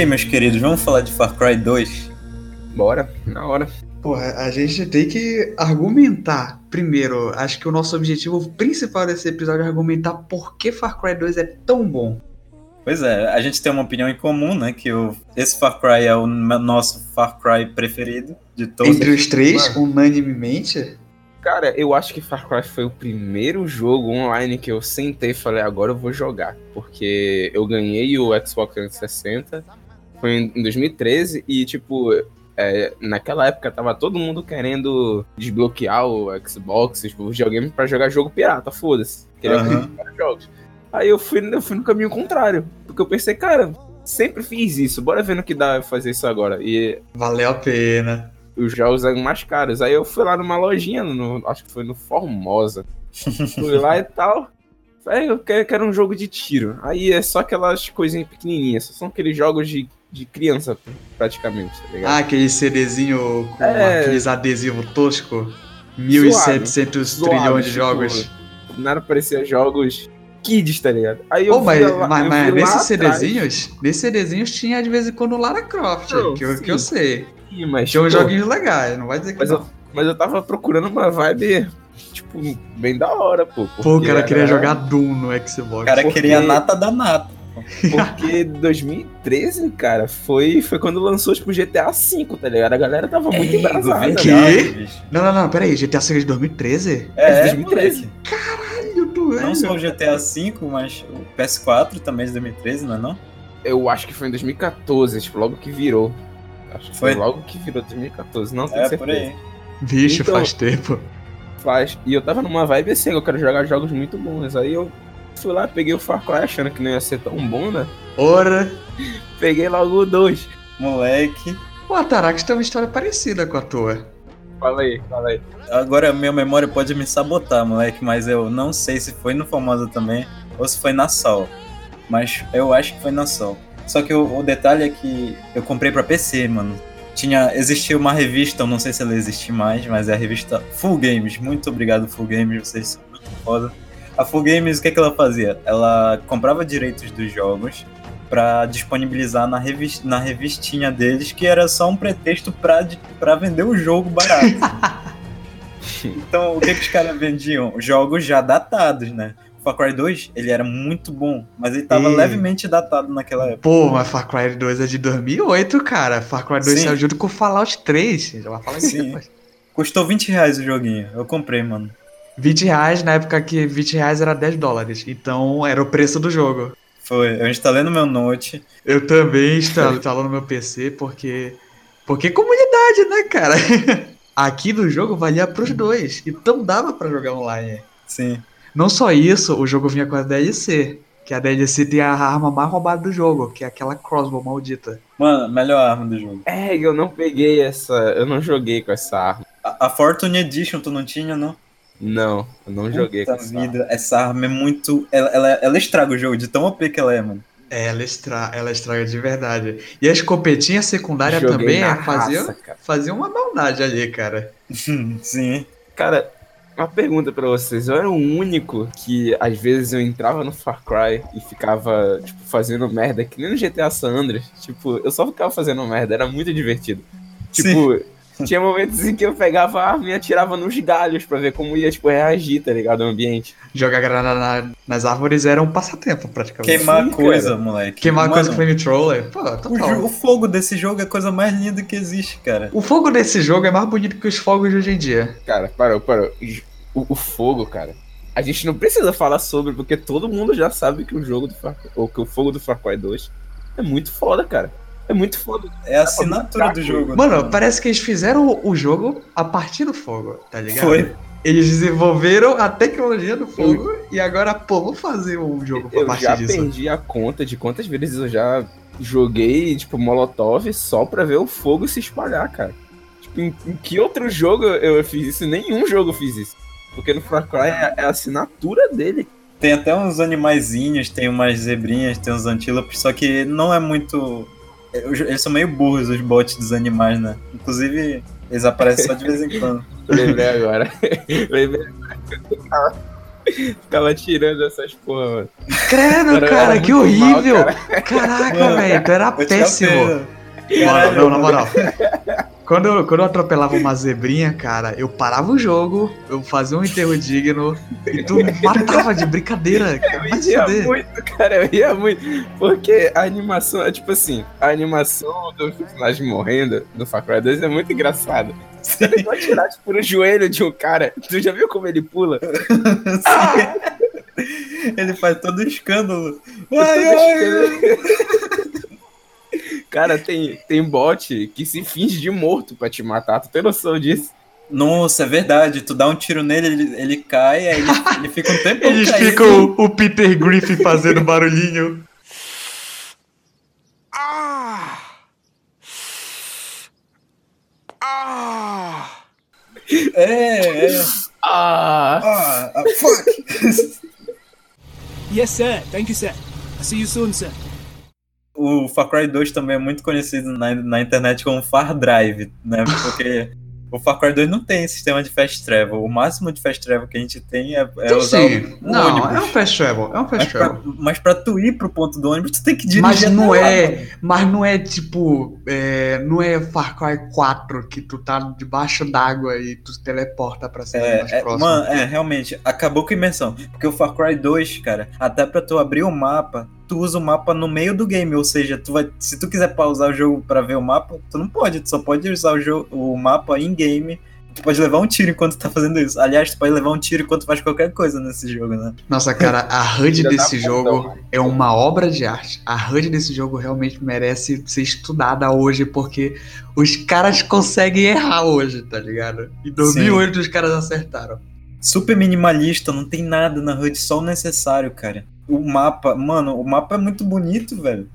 aí, meus queridos, vamos falar de Far Cry 2? Bora, na hora. Porra, a gente tem que argumentar. Primeiro, acho que o nosso objetivo principal desse episódio é argumentar por que Far Cry 2 é tão bom. Pois é, a gente tem uma opinião em comum, né? Que o, esse Far Cry é o nosso Far Cry preferido de todos. Entre os três, Mano. unanimemente? Cara, eu acho que Far Cry foi o primeiro jogo online que eu sentei e falei, agora eu vou jogar. Porque eu ganhei o Xbox 360, foi em 2013, e tipo, é, naquela época tava todo mundo querendo desbloquear o Xbox, tipo, o videogame pra jogar jogo pirata, foda-se. Queria uhum. jogos. Aí eu fui, eu fui no caminho contrário. Porque eu pensei, cara, sempre fiz isso, bora ver no que dá fazer isso agora. E. Valeu a pena. Os jogos eram mais caros. Aí eu fui lá numa lojinha, no, acho que foi no Formosa. fui lá e tal. Aí eu quero, quero um jogo de tiro. Aí é só aquelas coisinhas pequenininhas. São aqueles jogos de de criança, praticamente, tá ligado? Ah, aquele CDzinho com é... aqueles adesivos tosco. 1.700 trilhões de tipo, jogos. Nada parecia jogos kids, tá ligado? Aí eu oh, mas, lá, mas, eu mas nesses CDzinhos, nesses CDzinhos tinha de vez em quando Lara Croft, não, que, eu, que eu sei. Sim, mas, tinha uns joguinhos legais, não vai dizer que mas não. Eu, mas eu tava procurando uma vibe, tipo, bem da hora, pô. Pô, o cara era... queria jogar Doom no Xbox. O cara porque... queria nata da nata. Porque 2013, cara, foi, foi quando lançou, tipo, GTA V, tá ligado? A galera tava muito embrasada. Que? Né? Não, não, não, peraí, GTA V é de 2013? É, é 2013. Caralho, doido. Não só o GTA V, mas o PS4 também é de 2013, não é não? Eu acho que foi em 2014, tipo, logo que virou. Acho que foi, foi logo que virou 2014, não tenho é, certeza. por aí. Vixe, então, faz tempo. Faz. E eu tava numa vibe assim, eu quero jogar jogos muito bons. Aí eu fui lá, peguei o Far Cry achando que não ia ser tão bom, né? Ora! Peguei logo o 2. Moleque. O Atarax tem uma história parecida com a tua. Fala aí, fala aí. Agora minha memória pode me sabotar, moleque, mas eu não sei se foi no Formosa também ou se foi na Sol. Mas eu acho que foi na Sol. Só que o, o detalhe é que eu comprei pra PC, mano. Tinha, existia uma revista, eu não sei se ela existe mais, mas é a revista Full Games. Muito obrigado, Full Games, vocês são muito foda. A Full Games, o que, é que ela fazia? Ela comprava direitos dos jogos para disponibilizar na, revist, na revistinha deles, que era só um pretexto para vender o jogo barato. então, o que, que os caras vendiam? Jogos já datados, né? Far Cry 2, ele era muito bom, mas ele tava e... levemente datado naquela época. Pô, mas Far Cry 2 é de 2008, cara. Far Cry 2 Sim. saiu junto com Fallout 3. Já vai falar Sim. Custou 20 reais o joguinho. Eu comprei, mano. 20 reais na época que 20 reais era 10 dólares. Então era o preço do jogo. Foi, eu instalei no meu Note. Eu também instalei no meu PC porque. Porque comunidade, né, cara? Aqui no jogo valia pros dois. Então dava para jogar online. Sim. Não só isso, o jogo vinha com a DLC. Que a DLC tem a arma mais roubada do jogo, que é aquela crossbow maldita. Mano, melhor arma do jogo. É, eu não peguei essa. Eu não joguei com essa arma. A, a Fortune Edition tu não tinha, não? Não, eu não joguei com essa vida, arma. essa arma é muito. Ela, ela, ela estraga o jogo de tão OP que ela é, mano. É, ela, estra... ela estraga de verdade. E as escopetinha secundária também faziam fazia uma maldade ali, cara. Sim. Cara, uma pergunta para vocês. Eu era o único que, às vezes, eu entrava no Far Cry e ficava, tipo, fazendo merda, que nem no GTA San Andreas. Tipo, eu só ficava fazendo merda, era muito divertido. Tipo, Sim. Tinha momentos em que eu pegava a arma e atirava nos galhos pra ver como ia, tipo, reagir, tá ligado? O ambiente. Jogar granada na, nas árvores era um passatempo, praticamente. Queimar Sim, coisa, cara. moleque. Queimar Mano, coisa com flamethrower. Pô, total. O, o, fogo desse jogo é a coisa mais linda que existe, cara. O fogo desse jogo é mais bonito que os fogos de hoje em dia. Cara, parou, parou. O, o fogo, cara. A gente não precisa falar sobre, porque todo mundo já sabe que o jogo do Far, ou que o fogo do Far Cry 2 é muito foda, cara. É muito foda. É a assinatura do jogo. Mano, parece que eles fizeram o jogo a partir do fogo, tá ligado? Foi. Eles desenvolveram a tecnologia do fogo eu... e agora, pô, vamos fazer um jogo a partir disso. Eu já perdi a conta de quantas vezes eu já joguei, tipo, Molotov só pra ver o fogo se espalhar, cara. Tipo, em, em que outro jogo eu fiz isso? Nenhum jogo eu fiz isso. Porque no Far Cry é, é a assinatura dele. Tem até uns animaizinhos, tem umas zebrinhas, tem uns antílopes, só que não é muito eles são meio burros, os bots dos animais, né? Inclusive, Eles aparecem só de vez em quando. Lembrei agora. Lembrei agora. Ficava tirando essas porra, mano. Credo, cara, era que muito mal, horrível! cara. Caraca, Mano, velho, tu era péssimo. Mano, não, na moral. Quando eu, quando eu atropelava uma zebrinha, cara, eu parava o jogo, eu fazia um enterro digno e tu matava de brincadeira. cara. Eu ia muito, cara, eu ia muito. Porque a animação, é tipo assim, a animação do personagem morrendo do Far Cry 2 é muito engraçada. Se ele vai tirar, tipo, no joelho de um cara, tu já viu como ele pula? Ele faz todo escândalo. Ai, ai, Cara, tem, tem bot que se finge de morto pra te matar, tu tem noção disso? Nossa, é verdade. Tu dá um tiro nele, ele, ele cai, aí ele, ele fica um tempo Eles caído. ficam o, o Peter Griffin fazendo barulhinho. É, é. Ah! Ah, ah, fuck. Yes, sir. Thank you, sir. I'll see you soon, sir. O Far Cry 2 também é muito conhecido na, na internet como Far Drive, né? Porque o Far Cry 2 não tem sistema de fast travel. O máximo de fast travel que a gente tem é, é usar sim. o, o Não, ônibus. é um fast travel, é um Mas fast pra, travel. mas pra tu ir pro ponto do ônibus, tu tem que dirigir. Mas não lá, é, mano. mas não é tipo, é, não é Far Cry 4 que tu tá debaixo d'água e tu se teleporta pra cima mais É, é, próximo. mano, é, realmente, acabou com a imersão. Porque o Far Cry 2, cara, até pra tu abrir o mapa, tu usa o mapa no meio do game. Ou seja, tu vai, se tu quiser pausar o jogo pra ver o mapa, tu não pode. Tu só pode usar o, jogo, o mapa em game. Tu pode levar um tiro enquanto tu tá fazendo isso. Aliás, tu pode levar um tiro enquanto faz qualquer coisa nesse jogo, né? Nossa, cara, a HUD desse jogo mano. é uma obra de arte. A HUD desse jogo realmente merece ser estudada hoje, porque os caras conseguem errar hoje, tá ligado? Em 2008 os caras acertaram. Super minimalista, não tem nada na HUD, só o necessário, cara. O mapa, mano, o mapa é muito bonito, velho.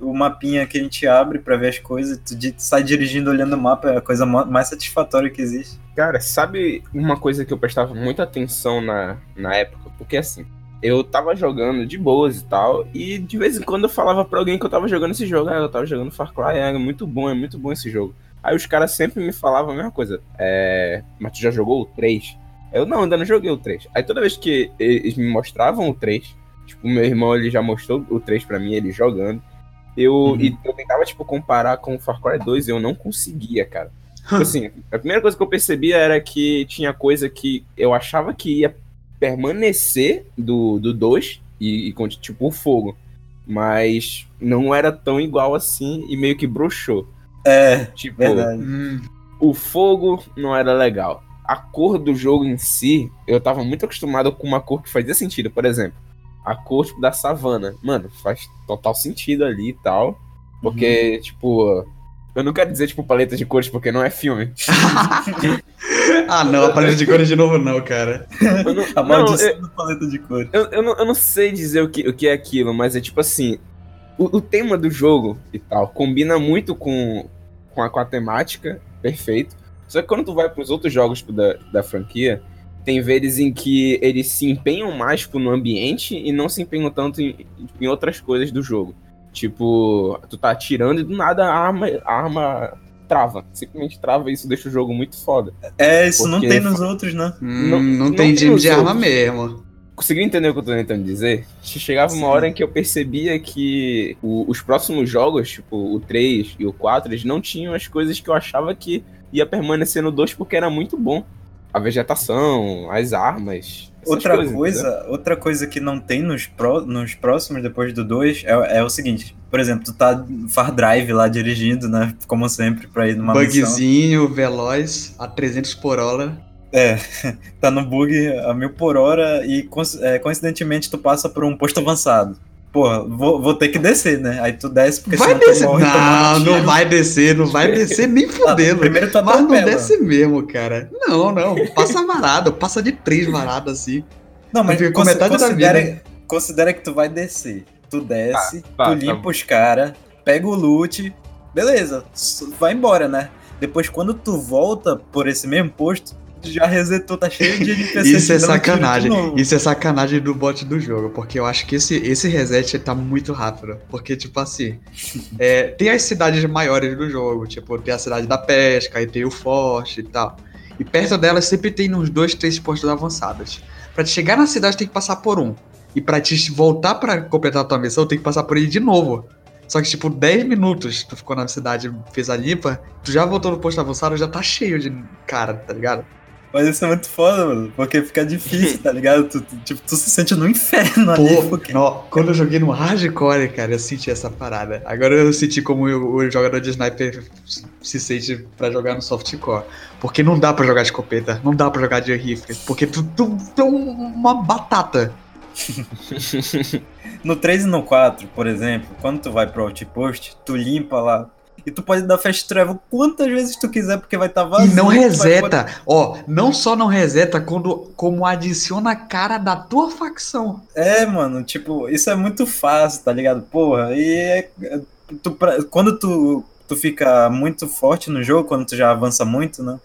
O mapinha que a gente abre pra ver as coisas, tu sai dirigindo olhando o mapa, é a coisa ma- mais satisfatória que existe. Cara, sabe uma coisa que eu prestava muita atenção na, na época? Porque assim, eu tava jogando de boas e tal, e de vez em quando eu falava pra alguém que eu tava jogando esse jogo, ah, eu tava jogando Far Cry, é muito bom, é muito bom esse jogo. Aí os caras sempre me falavam a mesma coisa, é, mas tu já jogou o 3? Eu não, ainda não joguei o 3. Aí toda vez que eles me mostravam o 3, tipo, meu irmão ele já mostrou o 3 pra mim, ele jogando, eu, Uhum. e eu tentava, tipo, comparar com o Far Cry 2 e eu não conseguia, cara. Tipo assim, a primeira coisa que eu percebia era que tinha coisa que eu achava que ia permanecer do, do 2 e, e tipo o fogo. Mas não era tão igual assim e meio que broxou. É, Tipo, verdade. Hum, o fogo não era legal. A cor do jogo em si, eu tava muito acostumado com uma cor que fazia sentido. Por exemplo, a cor tipo, da savana. Mano, faz total sentido ali e tal. Porque, tipo. Eu não quero dizer, tipo, paleta de cores, porque não é filme. Ah, não, a paleta de cores de novo não, cara. Eu não, A não, maldição eu, do paleta de cor. eu, eu não, eu não sei dizer o que, o que é aquilo, mas é tipo assim. O, o tema do jogo e tal combina muito com, com, a, com a temática, perfeito. Só que quando tu vai pros outros jogos tipo, da, da franquia, tem vezes em que eles se empenham mais tipo, no ambiente e não se empenham tanto em, em outras coisas do jogo. Tipo, tu tá atirando e do nada a arma, a arma trava. Simplesmente trava e isso deixa o jogo muito foda. É, isso não tem nos outros, né? Hum, Não- não, não tem tem time de arma outros. mesmo. Conseguiu entender o que eu tô tentando dizer? Chegava uma Sim. hora em que eu percebia que o- os próximos jogos, tipo o 3 e o 4, eles não tinham as coisas que eu achava que ia permanecer no 2 porque era muito bom. A vegetação, as armas. Outra coisas, coisa, entendeu? outra coisa que não tem nos, pró- nos próximos, depois do 2, é, é o seguinte. Por exemplo, tu tá Far Drive lá dirigindo, né? Como sempre, pra ir numa missão. Bugzinho, veloz, a 300 por hora. É, tá no bug a mil por hora e é, coincidentemente tu passa por um posto avançado. Porra, vou, vou ter que descer, né? Aí tu desce porque Vai senão descer. tu morre Não, não vai descer, não vai descer nem Ah, fudendo. primeiro tu Mas não atropela. desce mesmo, cara. Não, não. Passa varado, passa de três varadas assim. Não, mas com metade da considera, vida. considera que tu vai descer. Tu desce, tá, tu tá limpa bom. os caras, pega o loot, beleza, vai embora, né? Depois, quando tu volta por esse mesmo posto, já resetou, tá cheio de NPC. Isso é sacanagem. Isso é sacanagem do bot do jogo, porque eu acho que esse, esse reset tá muito rápido. Porque, tipo assim, é, tem as cidades maiores do jogo, tipo, tem a cidade da pesca, aí tem o forte e tal. E perto delas sempre tem uns dois, três postos avançados. Pra te chegar na cidade tem que passar por um. E pra te voltar pra completar a tua missão, tem que passar por ele de novo. Só que, tipo, 10 minutos tu ficou na cidade, fez a limpa, tu já voltou no posto avançado, já tá cheio de cara, tá ligado? Mas isso é muito foda, mano. Porque fica difícil, tá ligado? Tu, tu- tipo, tu se sente no inferno ali. Pô, Porque... nó, quando eu joguei no hardcore, cara, eu senti essa parada. Agora eu senti como o, o jogador de sniper se sente pra jogar no softcore. Porque não dá pra jogar de escopeta, não dá pra jogar de rifle. Porque tu, tu, tu é uma batata. No 3 e no 4, por exemplo, quando tu vai pro outpost, tu limpa lá. E tu pode dar fast travel quantas vezes tu quiser, porque vai estar tá vazio. e não reseta. Ó, não só não reseta, quando, como adiciona a cara da tua facção. É, mano, tipo, isso é muito fácil, tá ligado? Porra, e é- tu, pra- quando tu, tu fica muito forte no jogo, quando tu já avança muito, né?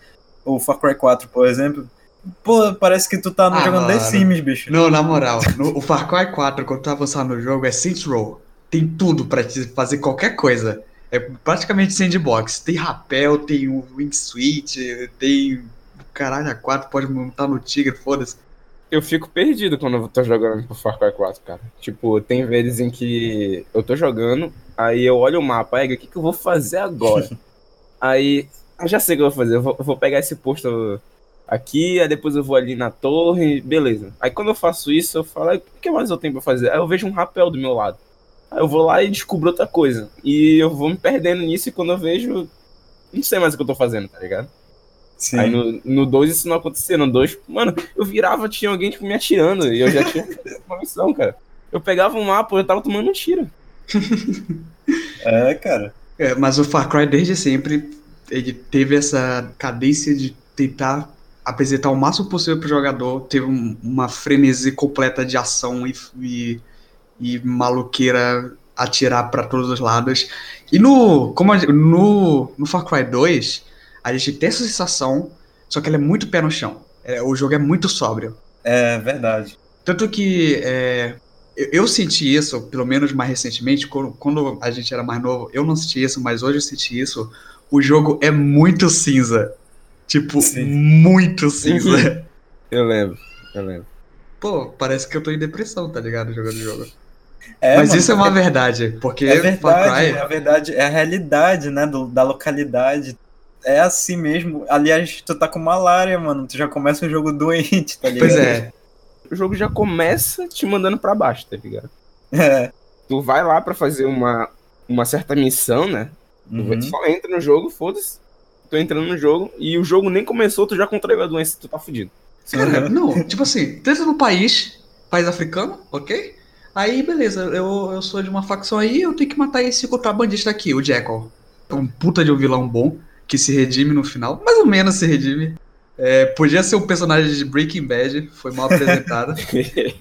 O Far Cry 4, por exemplo, pô, parece que tu tá Ah, jogando The. Sims, bicho. Não, na moral, no, o Far Cry 4, quando tu avançar no jogo, é Saints Row. Tem tudo pra te fazer qualquer coisa. É praticamente sandbox. Tem rapel, tem o wingsuit, tem. Caralho, a 4 pode montar no tigre, foda-se. Eu fico perdido quando eu tô jogando pro Far Cry 4, cara. Tipo, tem vezes em que eu tô jogando, aí eu olho o mapa, aí o que, que eu vou fazer agora? aí, eu já sei o que eu vou fazer. Eu vou, eu vou pegar esse posto aqui, aí depois eu vou ali na torre, beleza. Aí quando eu faço isso, eu falo, "Aí, o que mais eu tenho pra fazer? Aí eu vejo um rapel do meu lado. Aí eu vou lá e descubro outra coisa. E eu vou me perdendo nisso e quando eu vejo, não sei mais o que eu tô fazendo, tá ligado? Sim. Aí no, no 2 isso não acontecia. No 2, mano, eu virava, tinha alguém tipo, me atirando. E eu já tinha uma missão, cara. Eu pegava um mapa, eu tava tomando um tiro. É, cara. É, mas o Far Cry desde sempre ele teve essa cadência de tentar apresentar o máximo possível pro jogador, teve um- uma frenesi completa de ação e, e, e maluqueira atirar pra todos os lados. E no, como a no, no Far Cry 2, a gente tem essa sensação, só que ela é muito pé no chão. É, o jogo é muito sóbrio. É verdade. Tanto que é, eu, eu senti isso, pelo menos mais recentemente, quando, quando a gente era mais novo, eu não senti isso, mas hoje eu senti isso. O jogo é muito cinza. Tipo, Sim. muito cinza. Eu lembro, eu lembro. Pô, parece que eu tô em depressão, tá ligado? Jogando o jogo. É, mas mano, isso é uma verdade, porque É Far verdade, Cry. é verdade, é a realidade, né, do- da localidade. É assim mesmo. Aliás, tu tá com malária, mano. Tu já começa o jogo doente, tá ligado? Pois é. O jogo já começa te mandando pra baixo, tá ligado? É. Tu vai lá pra fazer uma, uma certa missão, né? Tu Uhum. só entra no jogo, foda-se. Tu entrando no jogo e o jogo nem começou, tu já contraiu a doença, tu tá fudido. Cara, não, tipo assim, dentro no país, país africano, ok? Aí, beleza, eu, eu sou de uma facção aí, eu tenho que matar esse contrabandista aqui, o Jackal. É um puta de um vilão bom, que se redime no final, mais ou menos se redime. É, podia ser um personagem de Breaking Bad, foi mal apresentado.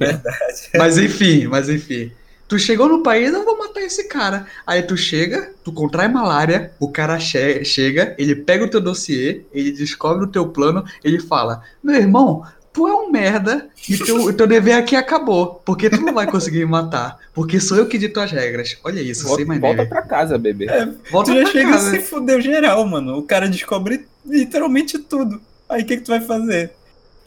mas enfim, mas enfim. Tu chegou no país, eu vou matar esse cara. Aí tu chega, tu contrai malária, o cara che- chega, ele pega o teu dossiê, ele descobre o teu plano, ele fala: Meu irmão, tu é um merda e teu, teu dever aqui acabou. Porque tu não vai conseguir me matar. Porque sou eu que dito as regras. Olha isso, volta, sem volta pra casa, bebê. É, Volta tu já pra chega casa. e se fudeu geral, mano. O cara descobre literalmente tudo. Aí o que, que tu vai fazer?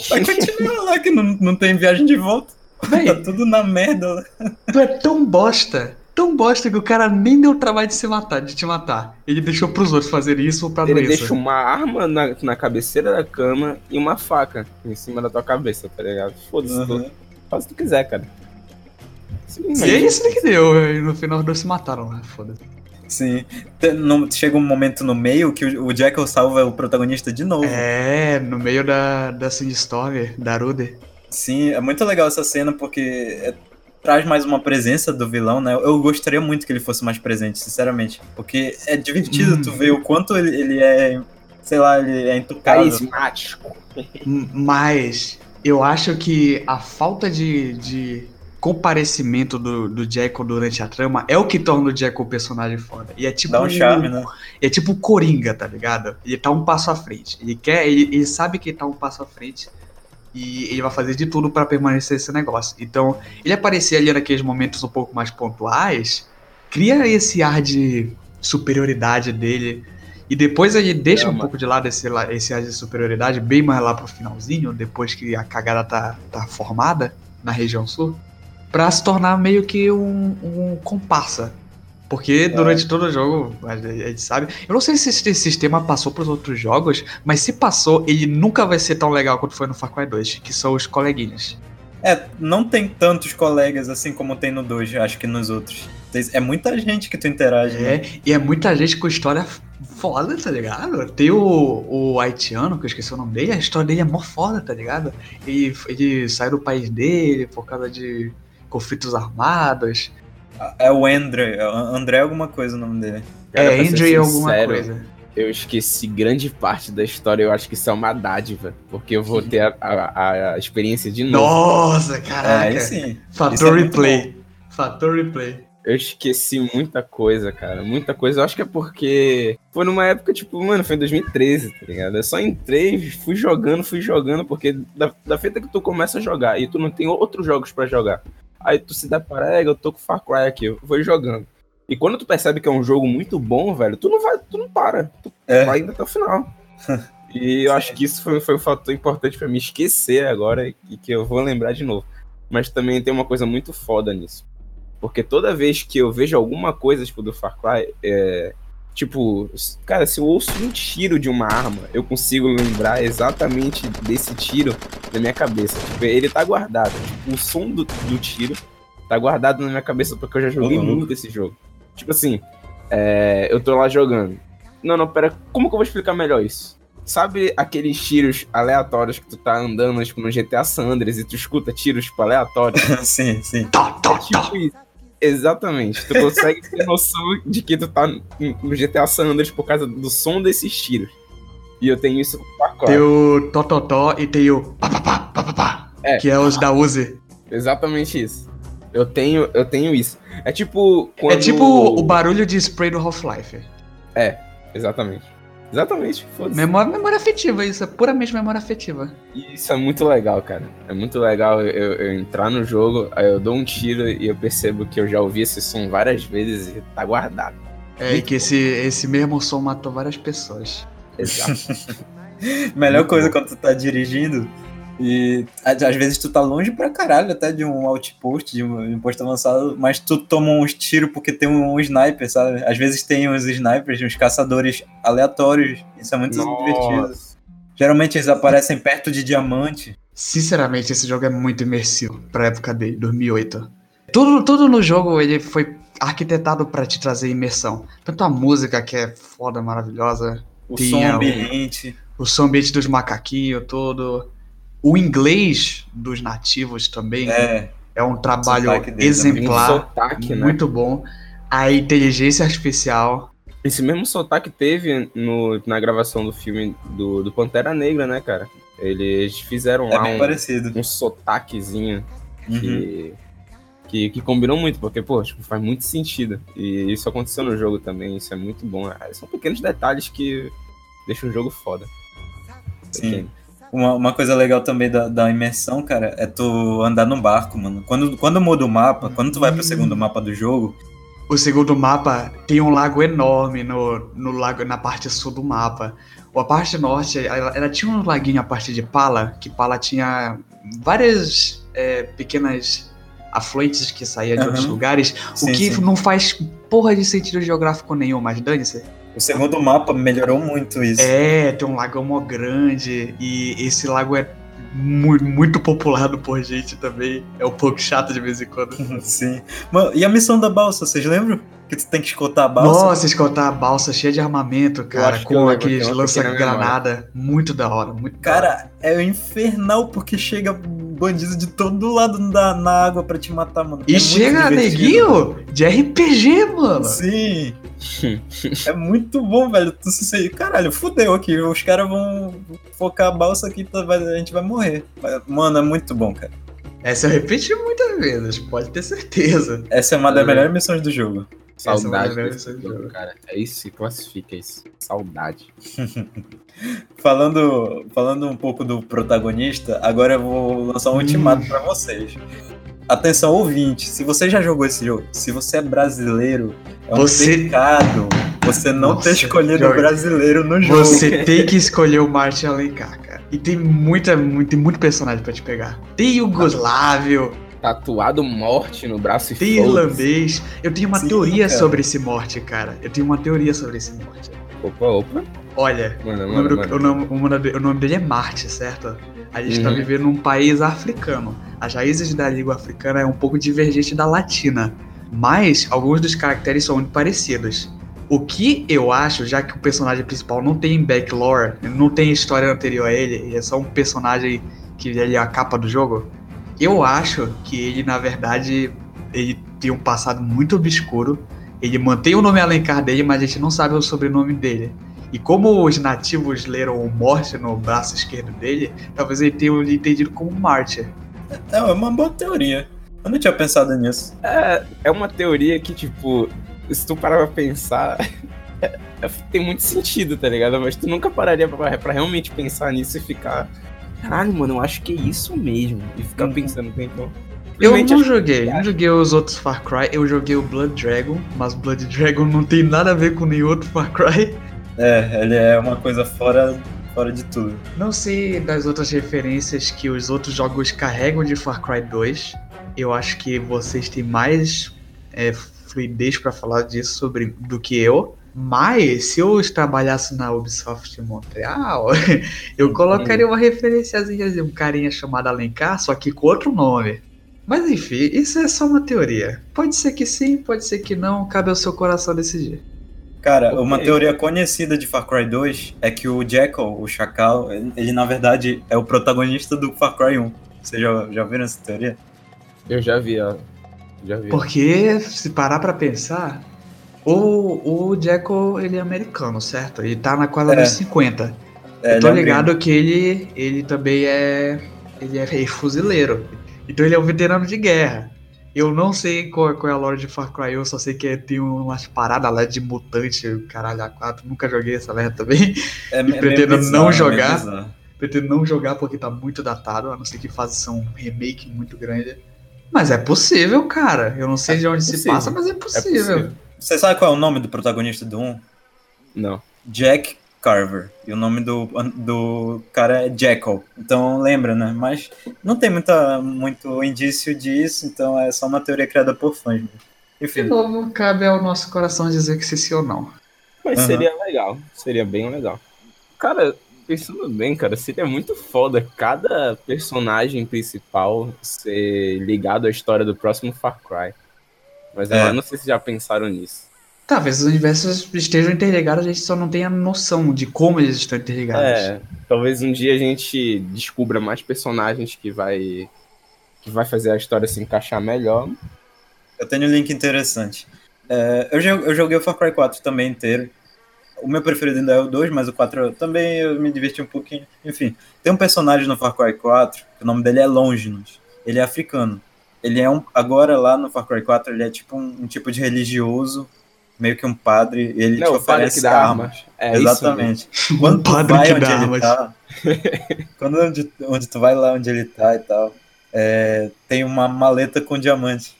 Vai continuar lá que não, não tem viagem de volta. Véi, Tá tudo na merda lá. tu é tão bosta. Tão bosta que o cara nem deu trabalho de se matar, de te matar. Ele deixou pros outros fazerem isso ou pra Ele doença. deixa uma arma na, na cabeceira da cama e uma faca em cima da tua cabeça, tá ligado? Foda-se, tu Uhum. faz o que tu quiser, cara. Sim, E é isso que deu. E no final os dois se mataram, né? Foda-se. Sim. Não- chega um momento no meio que o, o Jackal salva o protagonista de novo. É, no meio da, da Sandstorm, da Rude. Sim, é muito legal essa cena porque é- traz mais uma presença do vilão, né? Eu gostaria muito que ele fosse mais presente, sinceramente. Porque é divertido Hum. tu ver o quanto ele, ele é, sei lá, ele é intocável. Carismático. Mas eu acho que a falta de, de comparecimento do, do Jekyll durante a trama é o que torna o Jekyll um personagem foda. E é tipo. Dá um charme, né? É tipo o Coringa, tá ligado? Ele tá um passo à frente. Ele quer, ele, ele sabe que ele tá um passo à frente. E ele vai fazer de tudo pra permanecer esse negócio. Então, ele aparecer ali naqueles momentos um pouco mais pontuais, cria esse ar de superioridade dele. E depois ele deixa É, um pouco de lado esse, esse ar de superioridade, bem mais lá pro finalzinho, depois que a cagada tá, tá formada na região sul, pra se tornar meio que um, um comparsa. Porque durante todo o jogo, a gente sabe. Eu não sei se esse sistema passou pros outros jogos, mas se passou, ele nunca vai ser tão legal quanto foi no Far Cry 2, que são os coleguinhas. É, não tem tantos colegas assim como tem no 2, acho que nos outros. É muita gente que tu interage, né? É, e é muita gente com história foda, tá ligado? Tem o, o haitiano, que eu esqueci o nome dele, a história dele é mó foda, tá ligado? Ele, ele saiu do país dele por causa de conflitos armados. É o André, é o André alguma coisa o nome dele. Cara, é, Andrew alguma coisa. Eu esqueci grande parte da história. Eu acho que isso é uma dádiva. Porque eu vou ter a, a- a experiência de novo. Nossa, É, caraca. aí sim. Isso Fator é replay. Fator replay. Eu esqueci muita coisa, cara. Muita coisa. Eu acho que é porque foi numa época, tipo, mano, foi em 2013, tá ligado? Eu só entrei, fui jogando, fui jogando, porque da, da feita que tu começa a jogar e tu não tem outros jogos pra jogar. Aí tu se depara, é, eu tô com Far Cry aqui, eu vou jogando. E quando tu percebe que é um jogo muito bom, velho, tu não vai, tu não para. Tu É. vai ainda até o final. E eu acho que isso foi, foi um fator importante pra me esquecer agora e que eu vou lembrar de novo. Mas também tem uma coisa muito foda nisso. Porque toda vez que eu vejo alguma coisa, tipo, do Far Cry, é. Tipo, cara, se eu ouço um tiro de uma arma, eu consigo lembrar exatamente desse tiro na minha cabeça. Tipo, ele tá guardado. Tipo, o som do, do tiro tá guardado na minha cabeça porque eu já joguei Uhum. muito esse jogo. Tipo assim, é, eu tô lá jogando. Não, não, pera, como que eu vou explicar melhor isso? Sabe aqueles tiros aleatórios que tu tá andando, tipo, no GTA San Andreas e tu escuta tiros, tipo, aleatórios? sim, sim. Tá, tá, tá. Tipo isso. Exatamente. Tu consegue ter noção de que tu tá no GTA San Andreas por causa do som desses tiros. E eu tenho isso com o Cry. Tem o Tototó e tem o pá, pá, pá, pá, pá, pá, É. que é os da Uzi. Exatamente isso. Eu tenho, eu tenho isso. É tipo quando... É tipo o barulho de spray do Half-Life. Exatamente. Exatamente. Foda-se. Memória, memória afetiva, isso é puramente memória afetiva. E Isso é muito legal, cara. É muito legal eu, eu entrar no jogo, aí eu dou um tiro e eu percebo que eu já ouvi esse som várias vezes e tá guardado. É, e que esse, esse mesmo som matou várias pessoas. Exato. Melhor Muito coisa bom. quando tu tá dirigindo e às vezes tu tá longe pra caralho até de um outpost, de um, de posto avançado, mas tu toma uns tiros porque tem um, sniper, sabe? Às vezes tem uns snipers, uns caçadores aleatórios. Isso é muito divertido. Nossa. Geralmente eles aparecem perto de diamante. Sinceramente, esse jogo é muito imersivo pra época dele, 2008. Tudo, tudo no jogo ele foi arquitetado pra te trazer imersão. Tanto a música, que é foda, maravilhosa, O som ambiente. o som ambiente dos macaquinhos todo. O inglês dos nativos também é, É, um trabalho um exemplar, sotaque, né? muito bom. A inteligência artificial. Esse mesmo sotaque teve no, na gravação do filme do, do Pantera Negra, né, cara? Eles fizeram é lá um, parecido. um sotaquezinho Uhum. que, que, que combinou muito, porque, pô, tipo, faz muito sentido. E isso aconteceu no jogo também, isso é muito bom. Ah, São pequenos detalhes que deixam o jogo foda. Sim. Pequeno. Uma, uma coisa legal também da, da imersão, cara, é tu andar no barco, mano. Quando, quando muda o mapa, quando tu vai pro segundo mapa do jogo, O segundo mapa tem um lago enorme no, no lago, na parte sul do mapa. A parte norte, ela, ela tinha um laguinho a partir de Pala, que Pala tinha várias é, pequenas afluentes que saíam de Aham. outros lugares, Sim, o que sim. não faz porra de sentido geográfico nenhum, mas dane-se. O segundo mapa melhorou muito isso. É, tem um lagão mó grande e esse lago é mu- muito populado por gente também. É um pouco chato de vez em quando. Sim. Mano, e a missão da balsa, vocês lembram? Que tu tem que escoltar a balsa? Nossa, escoltar a balsa cheia de armamento, cara, com aqueles lança-granada. Muito da hora, muito da hora. Cara, é infernal porque chega bandido de todo lado da, na água pra te matar, mano. E É chega mano. neguinho de RPG, mano. Sim. é muito bom, velho. Tu se sente, caralho, fudeu aqui. Os caras vão focar a balsa aqui, tá- vai- a gente vai morrer. Mano, é muito bom, cara. Essa eu repeti muitas vezes, pode ter certeza. Essa é uma das É. melhores missões do jogo. Saudade é desse jogo, cara. É isso, se classifica isso. Saudade. Falando, falando um pouco do protagonista, agora eu vou lançar um ultimato pra vocês. Atenção, ouvinte, se você já jogou esse jogo, se você é brasileiro, é um Você- pecado você não Nossa, ter escolhido joga. brasileiro no jogo. Você tem que escolher o Martin Alencar, cara. E tem muita, muito, tem muito personagem pra te pegar. Tem Yugoslávio, Tatuado morte no braço e irlandês. Eu tenho uma Sim, teoria cara. sobre esse morte, cara. Eu tenho uma teoria sobre esse morte. Opa, opa. Olha, Mano, o nome, mano, do- mano. o nome- o nome- dele é Marte, certo? A gente tá Uhum. vivendo num país africano. As raízes da língua africana é um pouco divergente da latina. Mas alguns dos caracteres são muito parecidos. O que eu acho, já que o personagem principal não tem backlore, não tem história anterior a ele, ele é só um personagem que ele é a capa do jogo, eu acho que ele, na verdade, ele tem um passado muito obscuro. Ele mantém o nome Alencar dele, mas a gente não sabe o sobrenome dele. E como os nativos leram o Morte no braço esquerdo dele, talvez ele tenha entendido como Marte. Não, é uma boa teoria. Eu não tinha pensado nisso. É, é uma teoria que, tipo, se tu parar pra pensar, é- é- tem muito sentido, tá ligado? Mas tu nunca pararia pra, pra realmente pensar nisso e ficar. Caralho, mano, eu acho que é isso mesmo. E ficar Uhum. pensando, então. Eu Simplesmente não acho- joguei, não joguei os outros Far Cry, eu joguei o Blood Dragon, mas Blood Dragon não tem nada a ver com nenhum outro Far Cry. É, ele é uma coisa fora, fora de tudo. Não sei das outras referências que os outros jogos carregam de Far Cry 2. Eu acho que vocês têm mais é, fluidez pra falar disso sobre, do que eu. Mas se eu trabalhasse na Ubisoft Montreal, eu colocaria uma referenciazinha de um carinha chamado Alencar, só que com outro nome. Mas enfim, isso é só uma teoria. Pode ser que sim, pode ser que não, cabe ao seu coração decidir. Cara, uma teoria conhecida de Far Cry 2 é que o Jackal, o Chacal, ele, na verdade é o protagonista do Far Cry 1. Vocês já, já viram essa teoria? Eu já vi, ó. Já vi. Porque, se parar pra pensar, o, o Jekyll, ele é americano, certo? Ele tá na quadra É. dos 50. É, Eu tô é um ligado que ele, ele também é. Ele é fuzileiro. Então ele é um veterano de guerra. Eu não sei qual, qual é a lore de Far Cry, eu só sei que tem umas paradas lá de mutante, caralho, A4. Nunca joguei essa merda também. É, é meio pretendo bizarro, não é jogar. bizarro. Pretendo não jogar porque tá muito datado, a não ser que faça um remake muito grande. Mas é possível, cara. Eu não sei de onde se possível. passa, mas é É possível. Você sabe qual é o nome do protagonista do 1? Não. Jack Carver. E o nome do, do cara é Jackal. Então lembra, né? Mas não tem muita, muito indício disso, então é só uma teoria criada por fãs. De Enfim, novo, cabe ao nosso coração dizer que se sim ou não. Mas Aham. seria legal. Seria bem legal. Cara, pensando bem, cara, seria muito foda cada personagem principal ser ligado à história do próximo Far Cry. Mas É. eu não sei se já pensaram nisso. Talvez os universos estejam interligados, a gente só não tenha noção de como eles estão interligados. É, talvez um dia a gente descubra mais personagens que vai que vai fazer a história se encaixar melhor. eu tenho um link interessante. É, eu, eu joguei o Far Cry 4 também inteiro. O meu preferido ainda é o 2, mas o 4 eu- também eu me diverti um pouquinho. Enfim, tem um personagem no Far Cry 4, que o nome dele é Longinus. Ele é africano. Ele é um. Agora lá no Far Cry 4, ele é tipo um, um tipo de religioso, meio que um padre. e Ele Não, te oferece que dá armas. armas. É isso Exatamente. Um Quando tu padre vai que onde dá ele armas. tá, quando onde, onde tu vai lá onde ele tá e tal, é, tem uma maleta com diamante.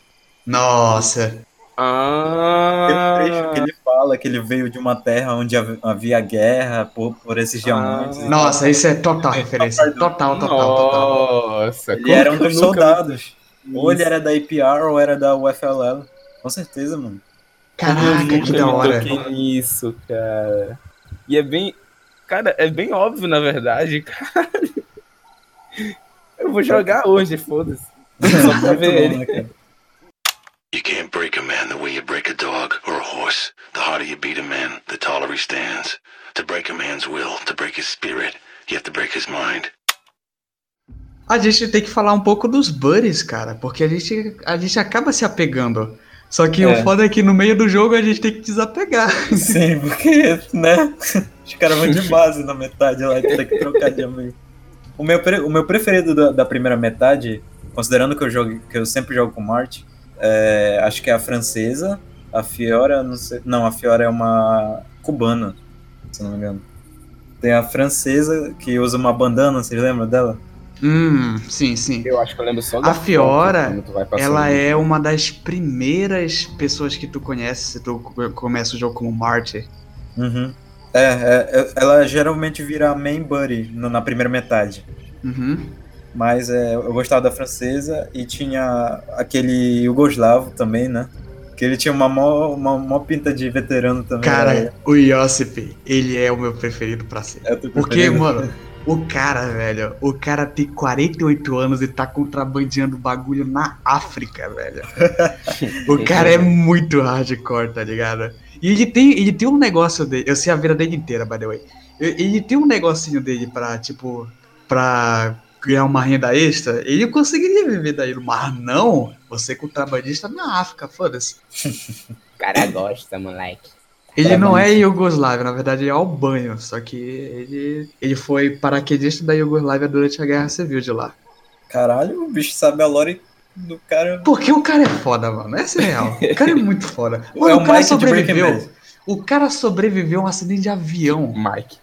Nossa. Tem Ah, um trecho que ele fala que ele veio de uma terra onde hav- havia guerra por, por esses diamantes. Ah. Nossa, isso é total referência. Total, total, total. Nossa, Ele como era um dos nunca- soldados. Ou ele era da IPR ou era da UFLL. Com certeza, mano. Caraca, que da hora. toquei nisso, cara. E é bem. Cara, é bem óbvio, na verdade, cara. Eu vou jogar hoje, foda-se. Só pra ver ele. né, cara? You can't break a man the way you break a dog or a horse. The harder you beat a man, the taller he stands. To break a man's will, to break his spirit, you have to break his mind. A gente tem que falar um pouco dos buddies, cara, porque a gente, a gente acaba se apegando. Só que É. o foda é que no meio do jogo a gente tem que desapegar. Sim, porque, né? Os caras vão de base na metade lá e tem que trocar de amigo. O meu, o meu preferido da, da primeira metade, considerando que eu jogo, que eu sempre jogo com Marte, é, acho que é a francesa, a Fiora, não sei, não, a Fiora é uma cubana, se não me engano. Tem a francesa que usa uma bandana, vocês lembram dela? Hum, sim, sim. Eu acho que eu lembro só A da Fiora, vai passando. Ela é uma das primeiras pessoas que tu conhece se tu começa o jogo como Marty. Uhum. É, é, é, ela geralmente vira a main buddy na primeira metade. Uhum. Mas é, eu gostava da francesa e tinha aquele Yugoslavo também, né? Que ele tinha uma mó, uma mó pinta de veterano também. Cara, né? o Yosip, ele é o meu preferido pra ser. É Porque, preferido? mano, o cara, velho, o cara tem 48 anos e tá contrabandeando bagulho na África, velho. O cara é muito hardcore, tá ligado? E ele tem, ele tem um negócio dele, eu sei a vida dele inteira, by the way. Ele tem um negocinho dele pra, tipo, pra ganhar uma renda extra, ele conseguiria viver daí, mas não, você contrabandista na África, foda-se. O cara gosta, moleque. Ele não é Iugoslávia, na verdade ele é albânio, só que ele, ele foi paraquedista da Iugoslávia durante a Guerra Civil de lá. Caralho, o bicho sabe a lore do cara. Porque o cara é foda, mano, essa é real. O cara é muito foda. É Mano, o o cara Mike sobreviveu. O cara sobreviveu a um acidente de avião. Mike.